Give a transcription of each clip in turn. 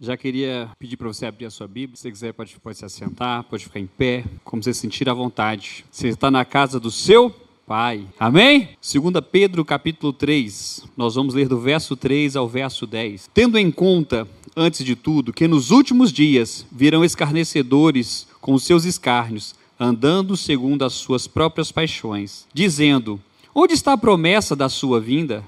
Já queria pedir para você abrir a sua Bíblia. Se você quiser, pode, pode se assentar, pode ficar em pé, como você sentir à vontade. Você está na casa do seu Pai. Amém? 2 Pedro capítulo 3. Nós vamos ler do verso 3 ao verso 10. Tendo em conta, antes de tudo, que nos últimos dias virão escarnecedores com os seus escárnios, andando segundo as suas próprias paixões, dizendo: Onde está a promessa da sua vinda?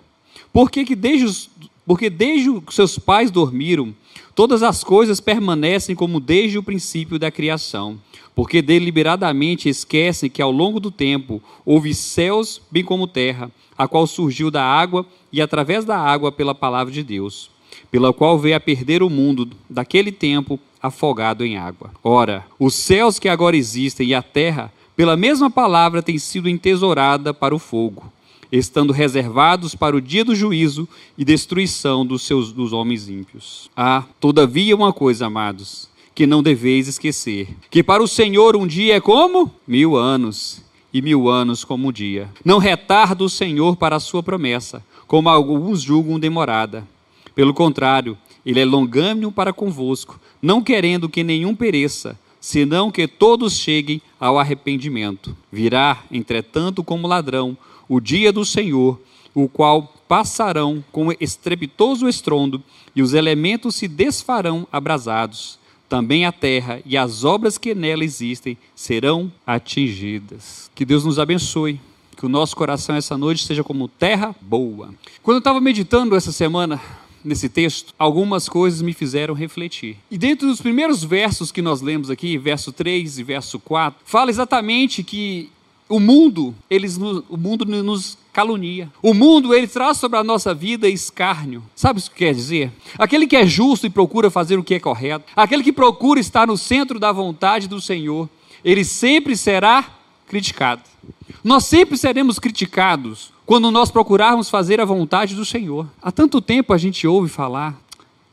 Por que, que desde os, porque desde que seus pais dormiram, todas as coisas permanecem como desde o princípio da criação. Porque deliberadamente esquecem que ao longo do tempo houve céus bem como terra, a qual surgiu da água e através da água pela palavra de Deus, pela qual veio a perder o mundo daquele tempo afogado em água. Ora, os céus que agora existem e a terra, pela mesma palavra, têm sido entesourada para o fogo estando reservados para o dia do juízo e destruição dos seus dos homens ímpios. Ah, todavia uma coisa, amados, que não deveis esquecer, que para o Senhor um dia é como mil anos, e mil anos como um dia. Não retarda o Senhor para a sua promessa, como alguns julgam demorada. Pelo contrário, ele é longânimo para convosco, não querendo que nenhum pereça, senão que todos cheguem ao arrependimento. Virá, entretanto, como ladrão, o dia do Senhor, o qual passarão com estrepitoso estrondo, e os elementos se desfarão abrasados. Também a terra e as obras que nela existem serão atingidas. Que Deus nos abençoe. Que o nosso coração essa noite seja como terra boa. Quando eu estava meditando essa semana nesse texto, algumas coisas me fizeram refletir. E dentro dos primeiros versos que nós lemos aqui, verso 3 e verso 4, fala exatamente que o mundo, eles, o mundo nos calunia. O mundo, ele traz sobre a nossa vida escárnio. Sabe o que quer dizer? Aquele que é justo e procura fazer o que é correto, aquele que procura estar no centro da vontade do Senhor, ele sempre será criticado. Nós sempre seremos criticados quando nós procurarmos fazer a vontade do Senhor. Há tanto tempo a gente ouve falar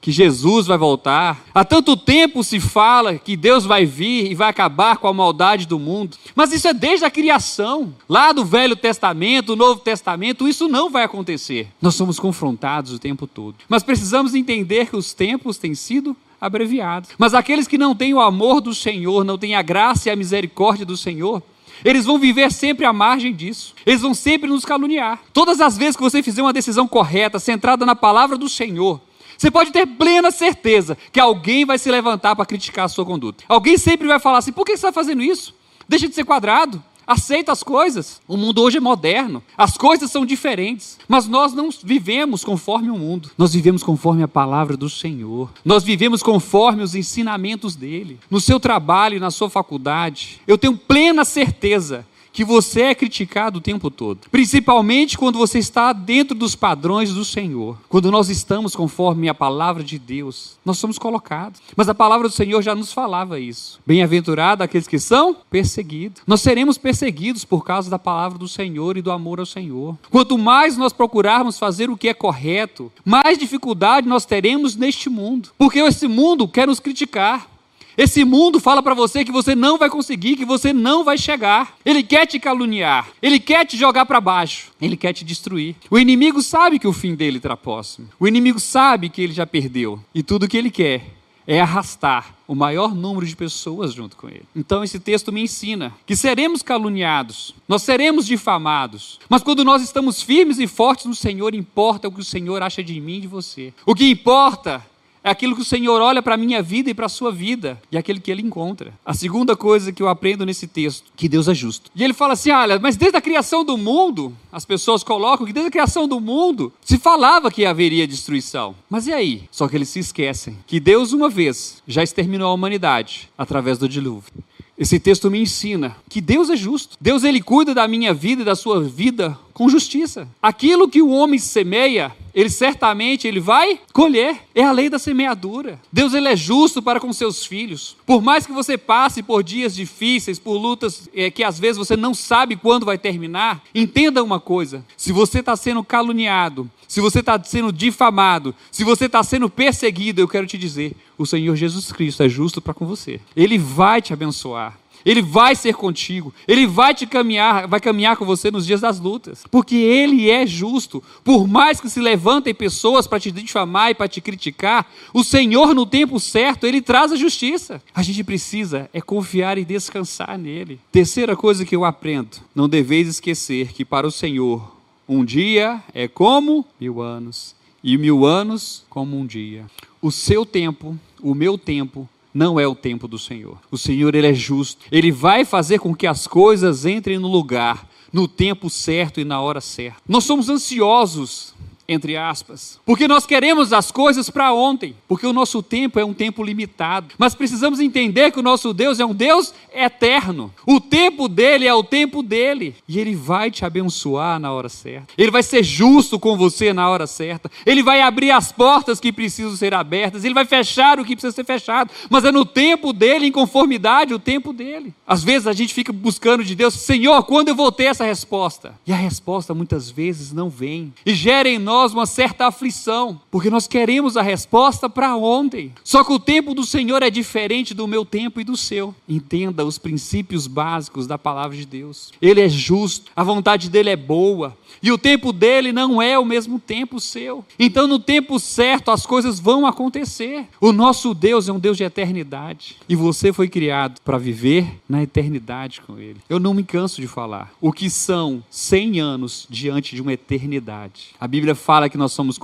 que Jesus vai voltar. Há tanto tempo se fala que Deus vai vir e vai acabar com a maldade do mundo. Mas isso é desde a criação. Lá do Velho Testamento, Novo Testamento, isso não vai acontecer. Nós somos confrontados o tempo todo. Mas precisamos entender que os tempos têm sido abreviados. Mas aqueles que não têm o amor do Senhor, não têm a graça e a misericórdia do Senhor, eles vão viver sempre à margem disso. Eles vão sempre nos caluniar. Todas as vezes que você fizer uma decisão correta, centrada na palavra do Senhor, você pode ter plena certeza que alguém vai se levantar para criticar a sua conduta. Alguém sempre vai falar assim: por que você está fazendo isso? Deixa de ser quadrado. Aceita as coisas. O mundo hoje é moderno. As coisas são diferentes. Mas nós não vivemos conforme o mundo. Nós vivemos conforme a palavra do Senhor. Nós vivemos conforme os ensinamentos dele. No seu trabalho, na sua faculdade. Eu tenho plena certeza que você é criticado o tempo todo, principalmente quando você está dentro dos padrões do Senhor. Quando nós estamos conforme a palavra de Deus, nós somos colocados. Mas a palavra do Senhor já nos falava isso. Bem-aventurado aqueles que são perseguidos. Nós seremos perseguidos por causa da palavra do Senhor e do amor ao Senhor. Quanto mais nós procurarmos fazer o que é correto, mais dificuldade nós teremos neste mundo, porque esse mundo quer nos criticar. Esse mundo fala para você que você não vai conseguir, que você não vai chegar. Ele quer te caluniar, ele quer te jogar para baixo, ele quer te destruir. O inimigo sabe que o fim dele está próximo. O inimigo sabe que ele já perdeu e tudo que ele quer é arrastar o maior número de pessoas junto com ele. Então esse texto me ensina que seremos caluniados, nós seremos difamados, mas quando nós estamos firmes e fortes no Senhor, importa o que o Senhor acha de mim e de você. O que importa é aquilo que o Senhor olha para a minha vida e para a sua vida, e é aquele que ele encontra. A segunda coisa que eu aprendo nesse texto, que Deus é justo. E ele fala assim: olha, mas desde a criação do mundo, as pessoas colocam que desde a criação do mundo se falava que haveria destruição. Mas e aí? Só que eles se esquecem que Deus, uma vez, já exterminou a humanidade através do dilúvio. Esse texto me ensina que Deus é justo. Deus ele cuida da minha vida e da sua vida com justiça. Aquilo que o homem semeia, ele certamente ele vai colher. É a lei da semeadura. Deus ele é justo para com seus filhos. Por mais que você passe por dias difíceis, por lutas é, que às vezes você não sabe quando vai terminar, entenda uma coisa: se você está sendo caluniado, se você está sendo difamado, se você está sendo perseguido, eu quero te dizer: o Senhor Jesus Cristo é justo para com você. Ele vai te abençoar. Ele vai ser contigo. Ele vai te caminhar, vai caminhar com você nos dias das lutas, porque ele é justo. Por mais que se levantem pessoas para te difamar e para te criticar, o Senhor no tempo certo, ele traz a justiça. A gente precisa é confiar e descansar nele. Terceira coisa que eu aprendo: não deveis esquecer que para o Senhor um dia é como mil anos, e mil anos como um dia. O seu tempo, o meu tempo, não é o tempo do Senhor. O Senhor, Ele é justo. Ele vai fazer com que as coisas entrem no lugar, no tempo certo e na hora certa. Nós somos ansiosos entre aspas. Porque nós queremos as coisas para ontem, porque o nosso tempo é um tempo limitado. Mas precisamos entender que o nosso Deus é um Deus eterno. O tempo dele é o tempo dele, e ele vai te abençoar na hora certa. Ele vai ser justo com você na hora certa. Ele vai abrir as portas que precisam ser abertas, ele vai fechar o que precisa ser fechado, mas é no tempo dele, em conformidade o tempo dele. Às vezes a gente fica buscando de Deus, Senhor, quando eu vou ter essa resposta? E a resposta muitas vezes não vem. E gera em nós nós uma certa aflição, porque nós queremos a resposta para ontem. Só que o tempo do Senhor é diferente do meu tempo e do seu. Entenda os princípios básicos da palavra de Deus. Ele é justo, a vontade dele é boa, e o tempo dele não é o mesmo tempo seu. Então, no tempo certo, as coisas vão acontecer. O nosso Deus é um Deus de eternidade. E você foi criado para viver na eternidade com Ele. Eu não me canso de falar. O que são 100 anos diante de uma eternidade? A Bíblia fala que nós somos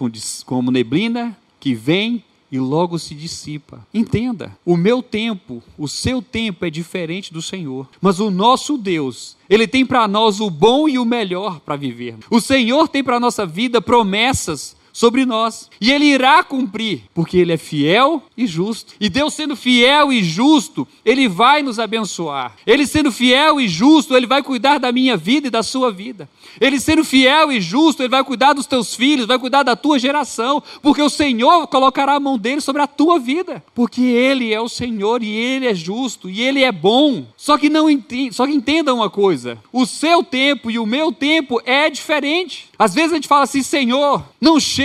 como neblina que vem e logo se dissipa. Entenda, o meu tempo, o seu tempo é diferente do Senhor, mas o nosso Deus, ele tem para nós o bom e o melhor para viver. O Senhor tem para nossa vida promessas sobre nós. E ele irá cumprir, porque ele é fiel e justo. E Deus sendo fiel e justo, ele vai nos abençoar. Ele sendo fiel e justo, ele vai cuidar da minha vida e da sua vida. Ele sendo fiel e justo, ele vai cuidar dos teus filhos, vai cuidar da tua geração, porque o Senhor colocará a mão dele sobre a tua vida, porque ele é o Senhor e ele é justo e ele é bom. Só que não entenda, só que entenda uma coisa, o seu tempo e o meu tempo é diferente. Às vezes a gente fala assim: Senhor, não chega,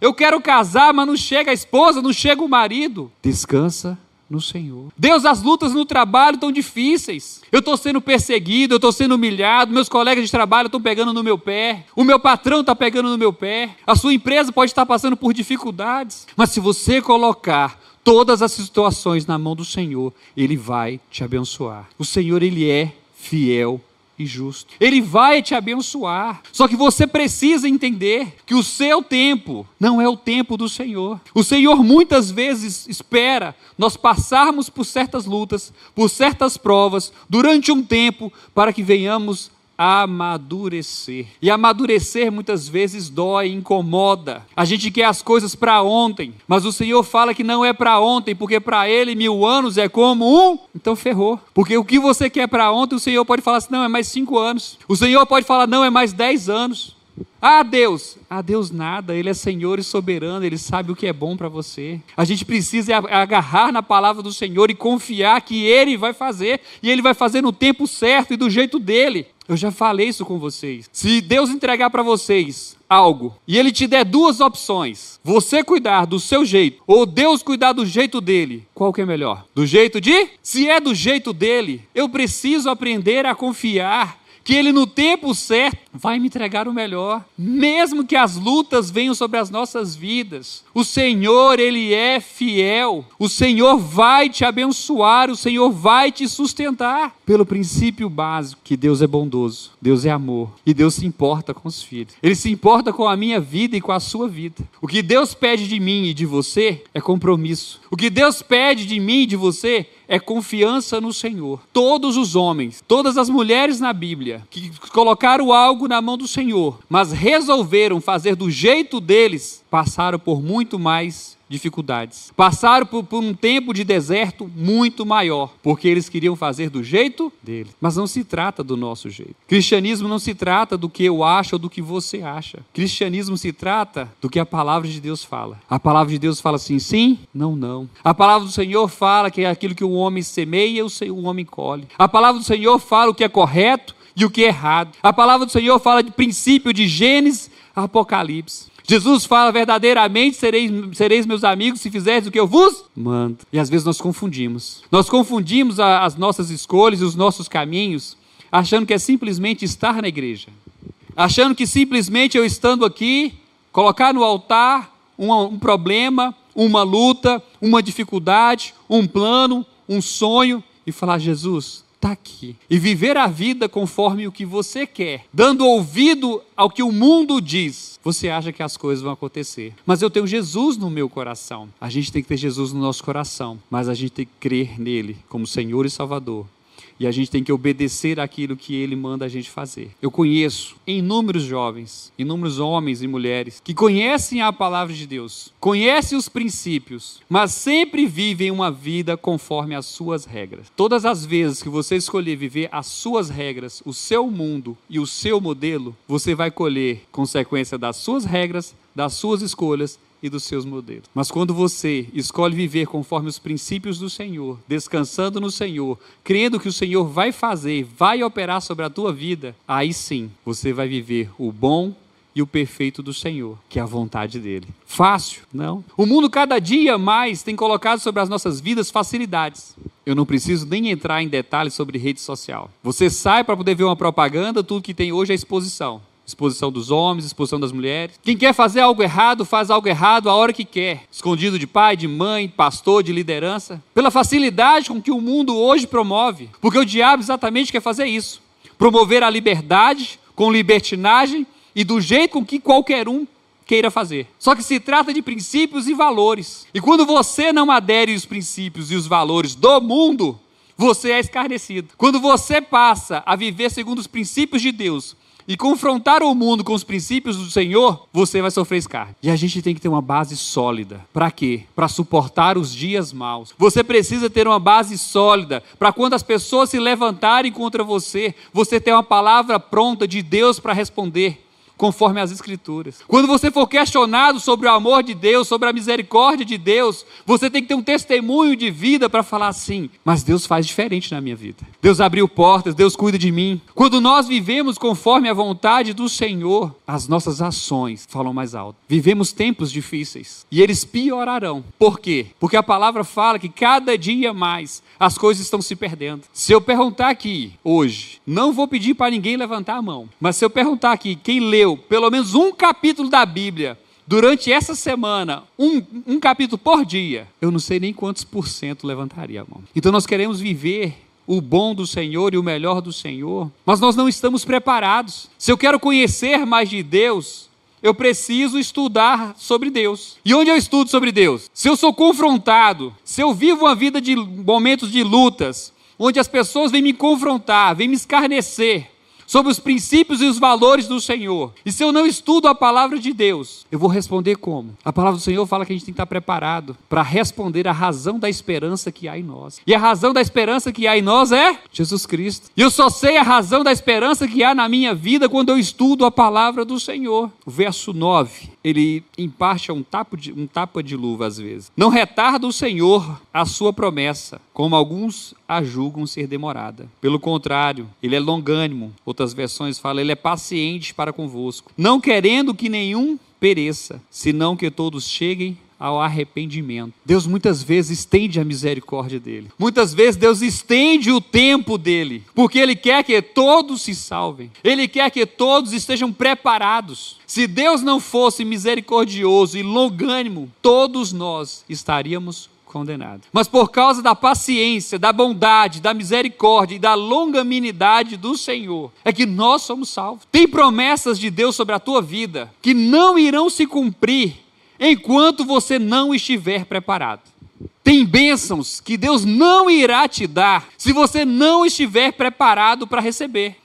eu quero casar, mas não chega a esposa, não chega o marido. Descansa no Senhor. Deus, as lutas no trabalho estão difíceis. Eu estou sendo perseguido, eu estou sendo humilhado, meus colegas de trabalho estão pegando no meu pé, o meu patrão está pegando no meu pé, a sua empresa pode estar passando por dificuldades. Mas se você colocar todas as situações na mão do Senhor, Ele vai te abençoar. O Senhor, Ele é fiel e justo. Ele vai te abençoar. Só que você precisa entender que o seu tempo não é o tempo do Senhor. O Senhor muitas vezes espera nós passarmos por certas lutas, por certas provas, durante um tempo, para que venhamos amadurecer. E amadurecer muitas vezes dói, incomoda. A gente quer as coisas para ontem, mas o Senhor fala que não é para ontem, porque para Ele mil anos é como um. Então ferrou. Porque o que você quer para ontem, o Senhor pode falar assim: não, é mais cinco anos. O Senhor pode falar: não, é mais dez anos. Ah, Deus! Ah, Deus nada, Ele é Senhor e soberano, Ele sabe o que é bom para você. A gente precisa agarrar na palavra do Senhor e confiar que Ele vai fazer, e Ele vai fazer no tempo certo e do jeito dele. Eu já falei isso com vocês. Se Deus entregar para vocês algo e Ele te der duas opções, você cuidar do seu jeito ou Deus cuidar do jeito dele, qual que é melhor? Do jeito de? Se é do jeito dele, eu preciso aprender a confiar que Ele no tempo certo vai me entregar o melhor, mesmo que as lutas venham sobre as nossas vidas. O Senhor, Ele é fiel, o Senhor vai te abençoar, o Senhor vai te sustentar, pelo princípio básico que Deus é bondoso, Deus é amor e Deus se importa com os filhos. Ele se importa com a minha vida e com a sua vida. O que Deus pede de mim e de você é compromisso. O que Deus pede de mim e de você é confiança no Senhor. Todos os homens, todas as mulheres na Bíblia que colocaram algo na mão do Senhor, mas resolveram fazer do jeito deles, passaram por muito mais dificuldades. Passaram por, por, um tempo de deserto muito maior, porque eles queriam fazer do jeito dele. Mas não se trata do nosso jeito. Cristianismo não se trata do que eu acho ou do que você acha. Cristianismo se trata do que a palavra de Deus fala. A palavra de Deus fala assim, sim, não, não. A palavra do Senhor fala que é aquilo que o homem semeia, o homem colhe. A palavra do Senhor fala o que é correto e o que é errado. A palavra do Senhor fala de princípio de Gênesis Apocalipse. Jesus fala verdadeiramente: sereis, sereis meus amigos se fizerdes o que eu vos mando. E às vezes nós confundimos. Nós confundimos a, as nossas escolhas e os nossos caminhos, achando que é simplesmente estar na igreja. Achando que simplesmente eu estando aqui, colocar no altar um, um problema, uma luta, uma dificuldade, um plano, um sonho e falar: Jesus, está aqui. E viver a vida conforme o que você quer, dando ouvido ao que o mundo diz. Você acha que as coisas vão acontecer. Mas eu tenho Jesus no meu coração. A gente tem que ter Jesus no nosso coração, mas a gente tem que crer nele como Senhor e Salvador. E a gente tem que obedecer aquilo que ele manda a gente fazer. Eu conheço inúmeros jovens, inúmeros homens e mulheres que conhecem a palavra de Deus, conhecem os princípios, mas sempre vivem uma vida conforme as suas regras. Todas as vezes que você escolher viver as suas regras, o seu mundo e o seu modelo, você vai colher consequência das suas regras, das suas escolhas e dos seus modelos. Mas quando você escolhe viver conforme os princípios do Senhor, descansando no Senhor, crendo que o Senhor vai fazer, vai operar sobre a tua vida, aí sim você vai viver o bom e o perfeito do Senhor, que é a vontade dele. Fácil? Não. O mundo cada dia mais tem colocado sobre as nossas vidas facilidades. Eu não preciso nem entrar em detalhes sobre rede social. Você sai para poder ver uma propaganda, tudo que tem hoje é exposição. Exposição dos homens, exposição das mulheres. Quem quer fazer algo errado, faz algo errado a hora que quer. Escondido de pai, de mãe, pastor, de liderança. Pela facilidade com que o mundo hoje promove. Porque o diabo exatamente quer fazer isso. Promover a liberdade com libertinagem e do jeito com que qualquer um queira fazer. Só que se trata de princípios e valores. E quando você não adere aos princípios e os valores do mundo, você é escarnecido. Quando você passa a viver segundo os princípios de Deus, e confrontar o mundo com os princípios do Senhor, você vai sofrer escárnio. E a gente tem que ter uma base sólida. Para quê? Para suportar os dias maus. Você precisa ter uma base sólida para quando as pessoas se levantarem contra você, você ter uma palavra pronta de Deus para responder conforme as Escrituras. Quando você for questionado sobre o amor de Deus, sobre a misericórdia de Deus, você tem que ter um testemunho de vida para falar assim: mas Deus faz diferente na minha vida. Deus abriu portas, Deus cuida de mim. Quando nós vivemos conforme a vontade do Senhor, as nossas ações falam mais alto. Vivemos tempos difíceis e eles piorarão. Por quê? Porque a palavra fala que cada dia mais as coisas estão se perdendo. Se eu perguntar aqui hoje, não vou pedir para ninguém levantar a mão, mas se eu perguntar aqui quem leu pelo menos um capítulo da Bíblia durante essa semana, um, um capítulo por dia, eu não sei nem quantos por cento levantaria a mão. Então nós queremos viver o bom do Senhor e o melhor do Senhor, mas nós não estamos preparados. Se eu quero conhecer mais de Deus, eu preciso estudar sobre Deus. E onde eu estudo sobre Deus? Se eu sou confrontado, se eu vivo uma vida de momentos de lutas, onde as pessoas vêm me confrontar, vêm me escarnecer, sobre os princípios e os valores do Senhor. E se eu não estudo a palavra de Deus, eu vou responder como? A palavra do Senhor fala que a gente tem que estar preparado para responder a razão da esperança que há em nós. E a razão da esperança que há em nós é Jesus Cristo. E eu só sei a razão da esperança que há na minha vida quando eu estudo a palavra do Senhor. O verso 9, ele em parte é um tapa de, um tapa de luva às vezes. Não retarda o Senhor a sua promessa, como alguns a julgam ser demorada. Pelo contrário, ele é longânimo. Outras versões falam, ele é paciente para convosco, não querendo que nenhum pereça, senão que todos cheguem ao arrependimento. Deus muitas vezes estende a misericórdia dele. Muitas vezes Deus estende o tempo dele, porque ele quer que todos se salvem. Ele quer que todos estejam preparados. Se Deus não fosse misericordioso e longânimo, todos nós estaríamos condenado. Mas por causa da paciência, da bondade, da misericórdia e da longanimidade do Senhor, é que nós somos salvos. Tem promessas de Deus sobre a tua vida que não irão se cumprir enquanto você não estiver preparado. Tem bênçãos que Deus não irá te dar se você não estiver preparado para receber.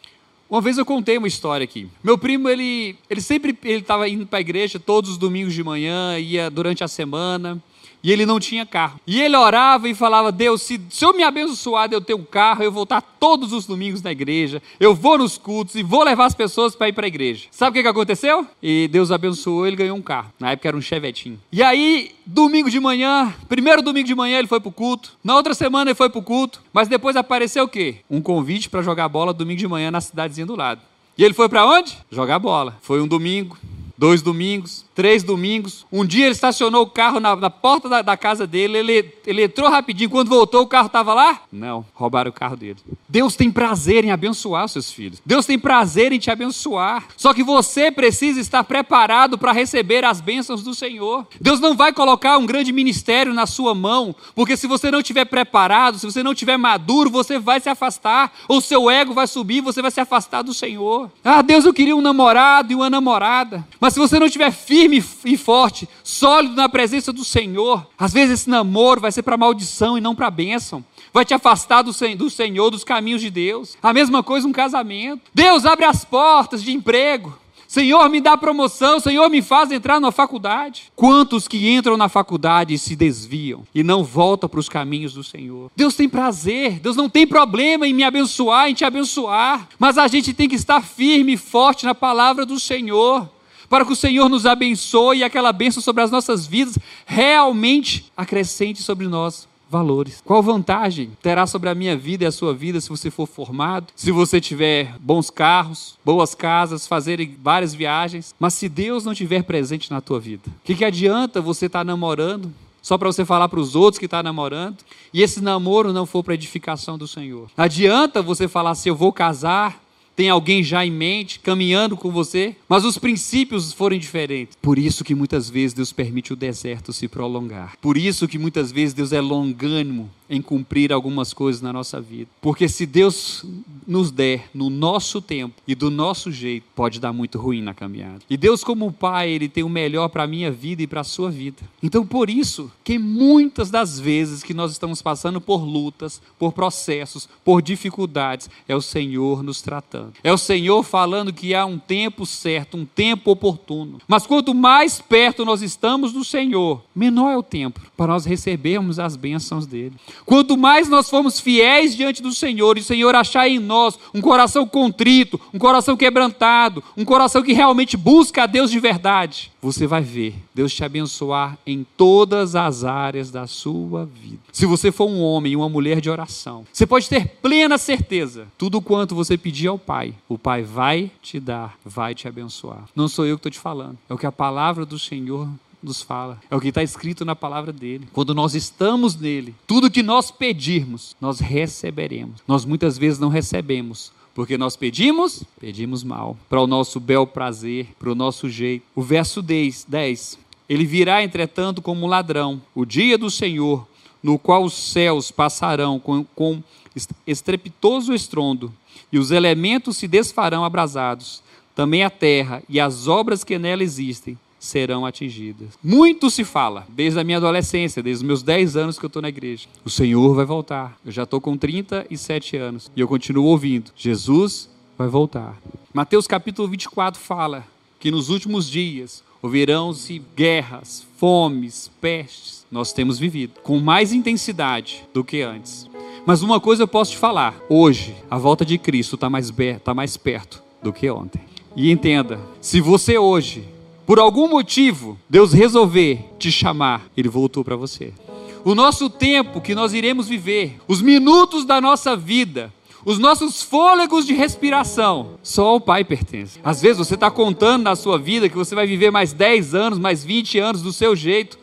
Uma vez eu contei uma história aqui. Meu primo, ele, ele sempre ele estava indo para a igreja todos os domingos de manhã, ia durante a semana e ele não tinha carro. E ele orava e falava: Deus, se, se eu me abençoar de eu ter um carro, eu vou estar todos os domingos na igreja, eu vou nos cultos e vou levar as pessoas para ir para a igreja. Sabe o que, que aconteceu? E Deus abençoou, ele ganhou um carro. Na época era um chevetinho. E aí, domingo de manhã, primeiro domingo de manhã ele foi para o culto, na outra semana ele foi para o culto, mas depois apareceu o quê? Um convite para jogar bola domingo de manhã na cidadezinha do lado. E ele foi para onde? Jogar bola. Foi um domingo, dois domingos, três domingos. Um dia ele estacionou o carro na, na porta da, da, casa dele, ele, ele entrou rapidinho. Quando voltou, o carro estava lá? Não, roubaram o carro dele. Deus tem prazer em abençoar seus filhos. Deus tem prazer em te abençoar. Só que você precisa estar preparado para receber as bênçãos do Senhor. Deus não vai colocar um grande ministério na sua mão, porque se você não estiver preparado, se você não estiver maduro, você vai se afastar, ou seu ego vai subir, você vai se afastar do Senhor. Ah, Deus, eu queria um namorado e uma namorada. Mas se você não estiver firme e forte, sólido na presença do Senhor, às vezes esse namoro vai ser para maldição e não para bênção. Vai te afastar do, do Senhor, dos caminhos de Deus. A mesma coisa um casamento. Deus abre as portas de emprego. Senhor, me dá promoção, Senhor, me faz entrar na faculdade. Quantos que entram na faculdade se desviam e não voltam para os caminhos do Senhor? Deus tem prazer, Deus não tem problema em me abençoar, em te abençoar, mas a gente tem que estar firme e forte na palavra do Senhor para que o Senhor nos abençoe e aquela bênção sobre as nossas vidas realmente acrescente sobre nós valores. Qual vantagem terá sobre a minha vida e a sua vida se você for formado, se você tiver bons carros, boas casas, fazer várias viagens, mas se Deus não estiver presente na tua vida? O que, que adianta você estar tá namorando? Só para você falar para os outros que está namorando, e esse namoro não for para edificação do Senhor. Adianta você falar assim: eu vou casar, tem alguém já em mente, caminhando com você, mas os princípios foram diferentes. Por isso que muitas vezes Deus permite o deserto se prolongar. Por isso que muitas vezes Deus é longânimo em cumprir algumas coisas na nossa vida. Porque se Deus nos der no nosso tempo e do nosso jeito, pode dar muito ruim na caminhada. E Deus, como Pai, Ele tem o melhor para a minha vida e para a sua vida. Então, por isso que muitas das vezes que nós estamos passando por lutas, por processos, por dificuldades, é o Senhor nos tratando. É o Senhor falando que há um tempo certo, um tempo oportuno. Mas quanto mais perto nós estamos do Senhor, menor é o tempo para nós recebermos as bênçãos dele. Quanto mais nós formos fiéis diante do Senhor, e o Senhor achar em nós um coração contrito, um coração quebrantado, um coração que realmente busca a Deus de verdade, você vai ver Deus te abençoar em todas as áreas da sua vida. Se você for um homem e uma mulher de oração, você pode ter plena certeza: tudo quanto você pedir ao Pai, o Pai vai te dar, vai te abençoar. Não sou eu que estou te falando, é o que a palavra do Senhor nos fala. É o que está escrito na palavra dele. Quando nós estamos nele, tudo que nós pedirmos, nós receberemos. Nós muitas vezes não recebemos. Porque nós pedimos, pedimos mal, para o nosso bel prazer, para o nosso jeito. O verso 10, 10. Ele virá, entretanto, como um ladrão, o dia do Senhor, no qual os céus passarão com, com estrepitoso estrondo, e os elementos se desfarão abrasados, também a terra e as obras que nela existem serão atingidas. Muito se fala, desde a minha adolescência, desde os meus 10 anos que eu estou na igreja. O Senhor vai voltar. Eu já estou com 37 anos e eu continuo ouvindo. Jesus vai voltar. Mateus capítulo 24 fala que nos últimos dias ouvirão-se guerras, fomes, pestes. Nós temos vivido com mais intensidade do que antes. Mas uma coisa eu posso te falar: hoje, a volta de Cristo está mais, tá mais perto do que ontem. E entenda: se você hoje por algum motivo, Deus resolver te chamar, Ele voltou para você. O nosso tempo que nós iremos viver, os minutos da nossa vida, os nossos fôlegos de respiração, só ao Pai pertence. Às vezes você está contando na sua vida que você vai viver mais 10 anos, mais 20 anos do seu jeito.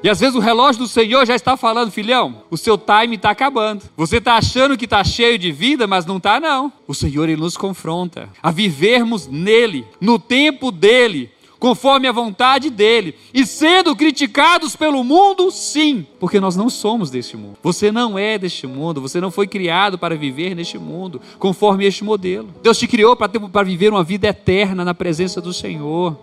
E às vezes o relógio do Senhor já está falando, filhão, o seu time está acabando. Você está achando que está cheio de vida, mas não está não. O Senhor ele nos confronta a vivermos nele, no tempo dele, conforme a vontade dele, e sendo criticados pelo mundo, sim, porque nós não somos deste mundo. Você não é deste mundo, você não foi criado para viver neste mundo, conforme este modelo. Deus te criou para, ter, para viver uma vida eterna na presença do Senhor.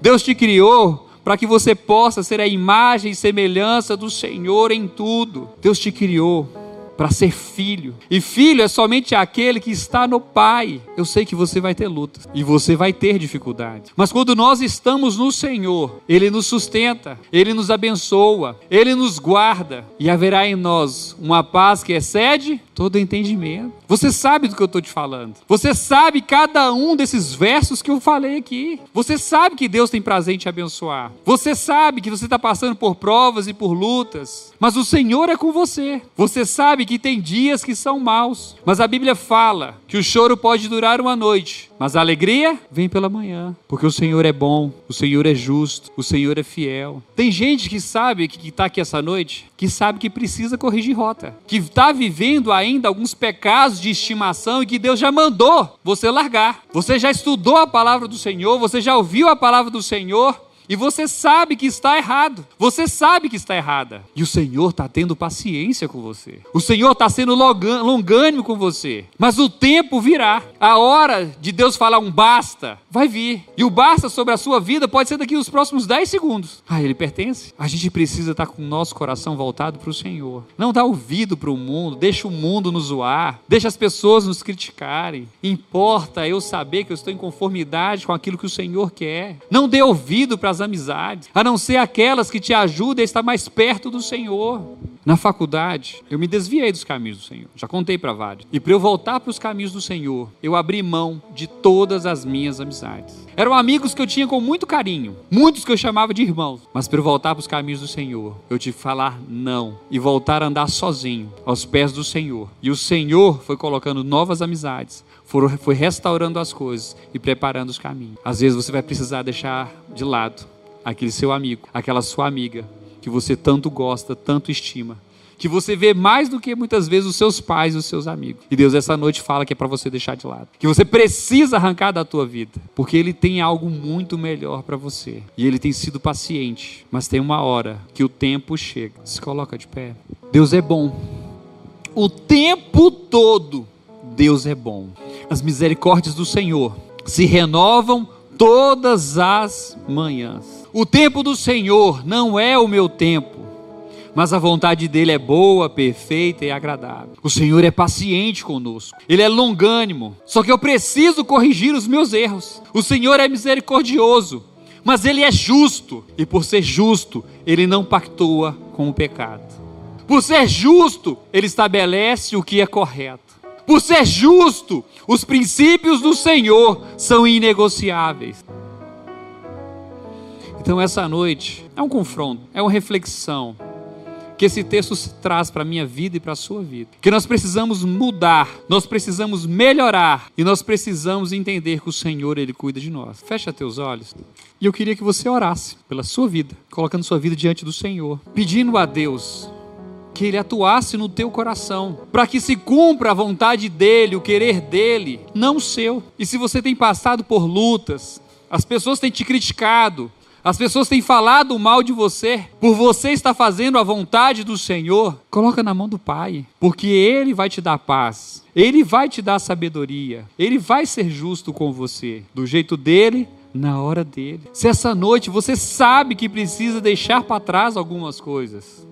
Deus te criou para que você possa ser a imagem e semelhança do Senhor em tudo. Deus te criou para ser filho. E filho é somente aquele que está no Pai. Eu sei que você vai ter lutas e você vai ter dificuldades. Mas quando nós estamos no Senhor, Ele nos sustenta, Ele nos abençoa, Ele nos guarda e haverá em nós uma paz que excede todo entendimento. Você sabe do que eu estou te falando. Você sabe cada um desses versos que eu falei aqui. Você sabe que Deus tem prazer em te abençoar. Você sabe que você está passando por provas e por lutas. Mas o Senhor é com você. Você sabe que tem dias que são maus. Mas a Bíblia fala que o choro pode durar uma noite, mas a alegria vem pela manhã, porque o Senhor é bom, o Senhor é justo, o Senhor é fiel. Tem gente que sabe que está aqui essa noite, que sabe que precisa corrigir rota, que está vivendo ainda alguns pecados de estimação e que Deus já mandou você largar. Você já estudou a palavra do Senhor, você já ouviu a palavra do Senhor e você sabe que está errado. Você sabe que está errada. E o Senhor está tendo paciência com você. O Senhor está sendo longânimo com você. Mas o tempo virá. A hora de Deus falar um basta vai vir. E o basta sobre a sua vida pode ser daqui nos próximos 10 segundos. Ah, ele pertence? A gente precisa estar com o nosso coração voltado para o Senhor. Não dá ouvido para o mundo. Deixa o mundo nos zoar. Deixa as pessoas nos criticarem. Importa eu saber que eu estou em conformidade com aquilo que o Senhor quer. Não dê ouvido para as amizades, a não ser aquelas que te ajudem a estar mais perto do Senhor. Na faculdade, eu me desviei dos caminhos do Senhor, já contei para vários. E para eu voltar para os caminhos do Senhor, eu abri mão de todas as minhas amizades. Eram amigos que eu tinha com muito carinho, muitos que eu chamava de irmãos. Mas para eu voltar para os caminhos do Senhor, eu tive que falar não e voltar a andar sozinho, aos pés do Senhor. E o Senhor foi colocando novas amizades, foi restaurando as coisas e preparando os caminhos. Às vezes você vai precisar deixar de lado aquele seu amigo, aquela sua amiga que você tanto gosta, tanto estima, que você vê mais do que muitas vezes os seus pais e os seus amigos. E Deus essa noite fala que é para você deixar de lado, que você precisa arrancar da tua vida, porque ele tem algo muito melhor para você. E ele tem sido paciente, mas tem uma hora que o tempo chega. Se coloca de pé. Deus é bom. O tempo todo Deus é bom. As misericórdias do Senhor se renovam todas as manhãs. O tempo do Senhor não é o meu tempo, mas a vontade dele é boa, perfeita e agradável. O Senhor é paciente conosco, ele é longânimo. Só que eu preciso corrigir os meus erros. O Senhor é misericordioso, mas ele é justo, e por ser justo, ele não pactua com o pecado. Por ser justo, ele estabelece o que é correto. Por ser justo, os princípios do Senhor são inegociáveis. Então, essa noite é um confronto, é uma reflexão que esse texto traz para a minha vida e para a sua vida. Que nós precisamos mudar, nós precisamos melhorar e nós precisamos entender que o Senhor, Ele cuida de nós. Fecha teus olhos. E eu queria que você orasse pela sua vida, colocando sua vida diante do Senhor, pedindo a Deus que Ele atuasse no teu coração, para que se cumpra a vontade dEle, o querer dEle, não o seu. E se você tem passado por lutas, as pessoas têm te criticado, as pessoas têm falado mal de você, por você estar fazendo a vontade do Senhor, coloca na mão do Pai, porque Ele vai te dar paz, Ele vai te dar sabedoria, Ele vai ser justo com você, do jeito dele, na hora dele. Se essa noite você sabe que precisa deixar para trás algumas coisas,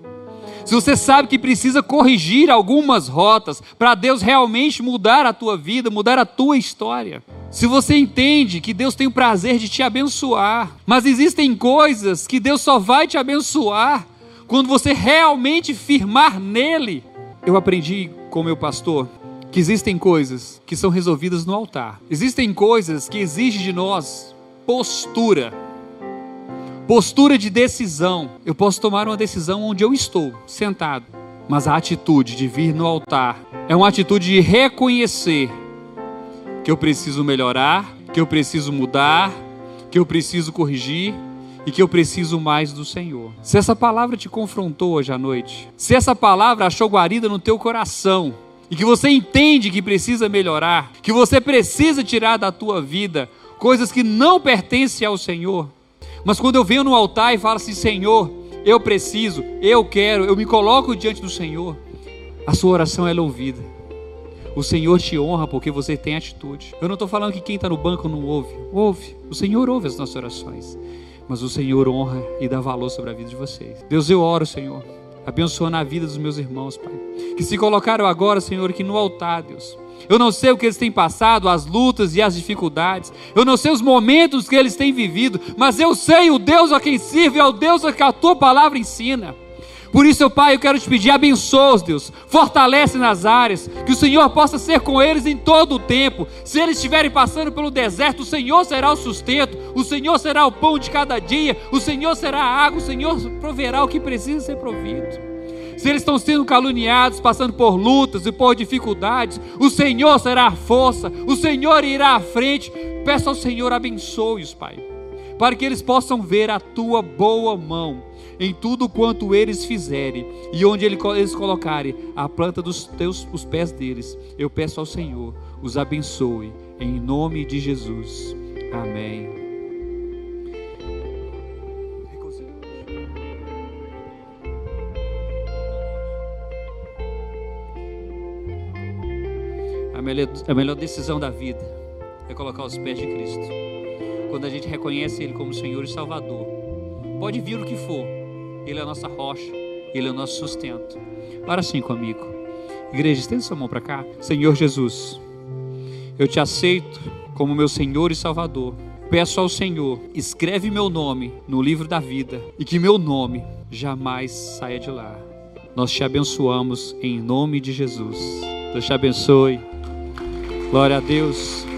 se você sabe que precisa corrigir algumas rotas para Deus realmente mudar a tua vida, mudar a tua história, se você entende que Deus tem o prazer de te abençoar, mas existem coisas que Deus só vai te abençoar quando você realmente firmar nele. Eu aprendi com meu pastor que existem coisas que são resolvidas no altar. Existem coisas que exigem de nós postura. Postura de decisão. Eu posso tomar uma decisão onde eu estou, sentado, mas a atitude de vir no altar é uma atitude de reconhecer que eu preciso melhorar, que eu preciso mudar, que eu preciso corrigir e que eu preciso mais do Senhor. Se essa palavra te confrontou hoje à noite, se essa palavra achou guarida no teu coração, e que você entende que precisa melhorar, que você precisa tirar da tua vida coisas que não pertencem ao Senhor. Mas quando eu venho no altar e falo assim, Senhor, eu preciso, eu quero, eu me coloco diante do Senhor, a sua oração é ouvida. O Senhor te honra porque você tem atitude. Eu não estou falando que quem está no banco não ouve. Ouve. O Senhor ouve as nossas orações. Mas o Senhor honra e dá valor sobre a vida de vocês. Deus, eu oro, Senhor. Abençoa na vida dos meus irmãos, Pai. Que se colocaram agora, Senhor, aqui no altar, Deus. Eu não sei o que eles têm passado, as lutas e as dificuldades. Eu não sei os momentos que eles têm vivido. Mas eu sei o Deus a quem sirvo, é o Deus a que a tua palavra ensina. Por isso, Pai, eu quero te pedir, abençoa-os, Deus. Fortalece nas áreas, que o Senhor possa ser com eles em todo o tempo. Se eles estiverem passando pelo deserto, o Senhor será o sustento, o Senhor será o pão de cada dia, o Senhor será a água, o Senhor proverá o que precisa ser provido. Se eles estão sendo caluniados, passando por lutas e por dificuldades, o Senhor será a força, o Senhor irá à frente. Peça ao Senhor, abençoe-os, Pai, para que eles possam ver a tua boa mão em tudo quanto eles fizerem e onde eles colocarem a planta dos teus os pés deles. Eu peço ao Senhor, os abençoe em nome de Jesus. Amém. Melhor, a melhor decisão da vida é colocar os pés de Cristo. Quando a gente reconhece Ele como Senhor e Salvador, pode vir o que for, ele é a nossa rocha, Ele é o nosso sustento. Ora assim comigo. Igreja, estenda sua mão para cá. Senhor Jesus, eu te aceito como meu Senhor e Salvador. Peço ao Senhor, escreve meu nome no livro da vida e que meu nome jamais saia de lá. Nós te abençoamos em nome de Jesus. Deus te abençoe. Glória a Deus.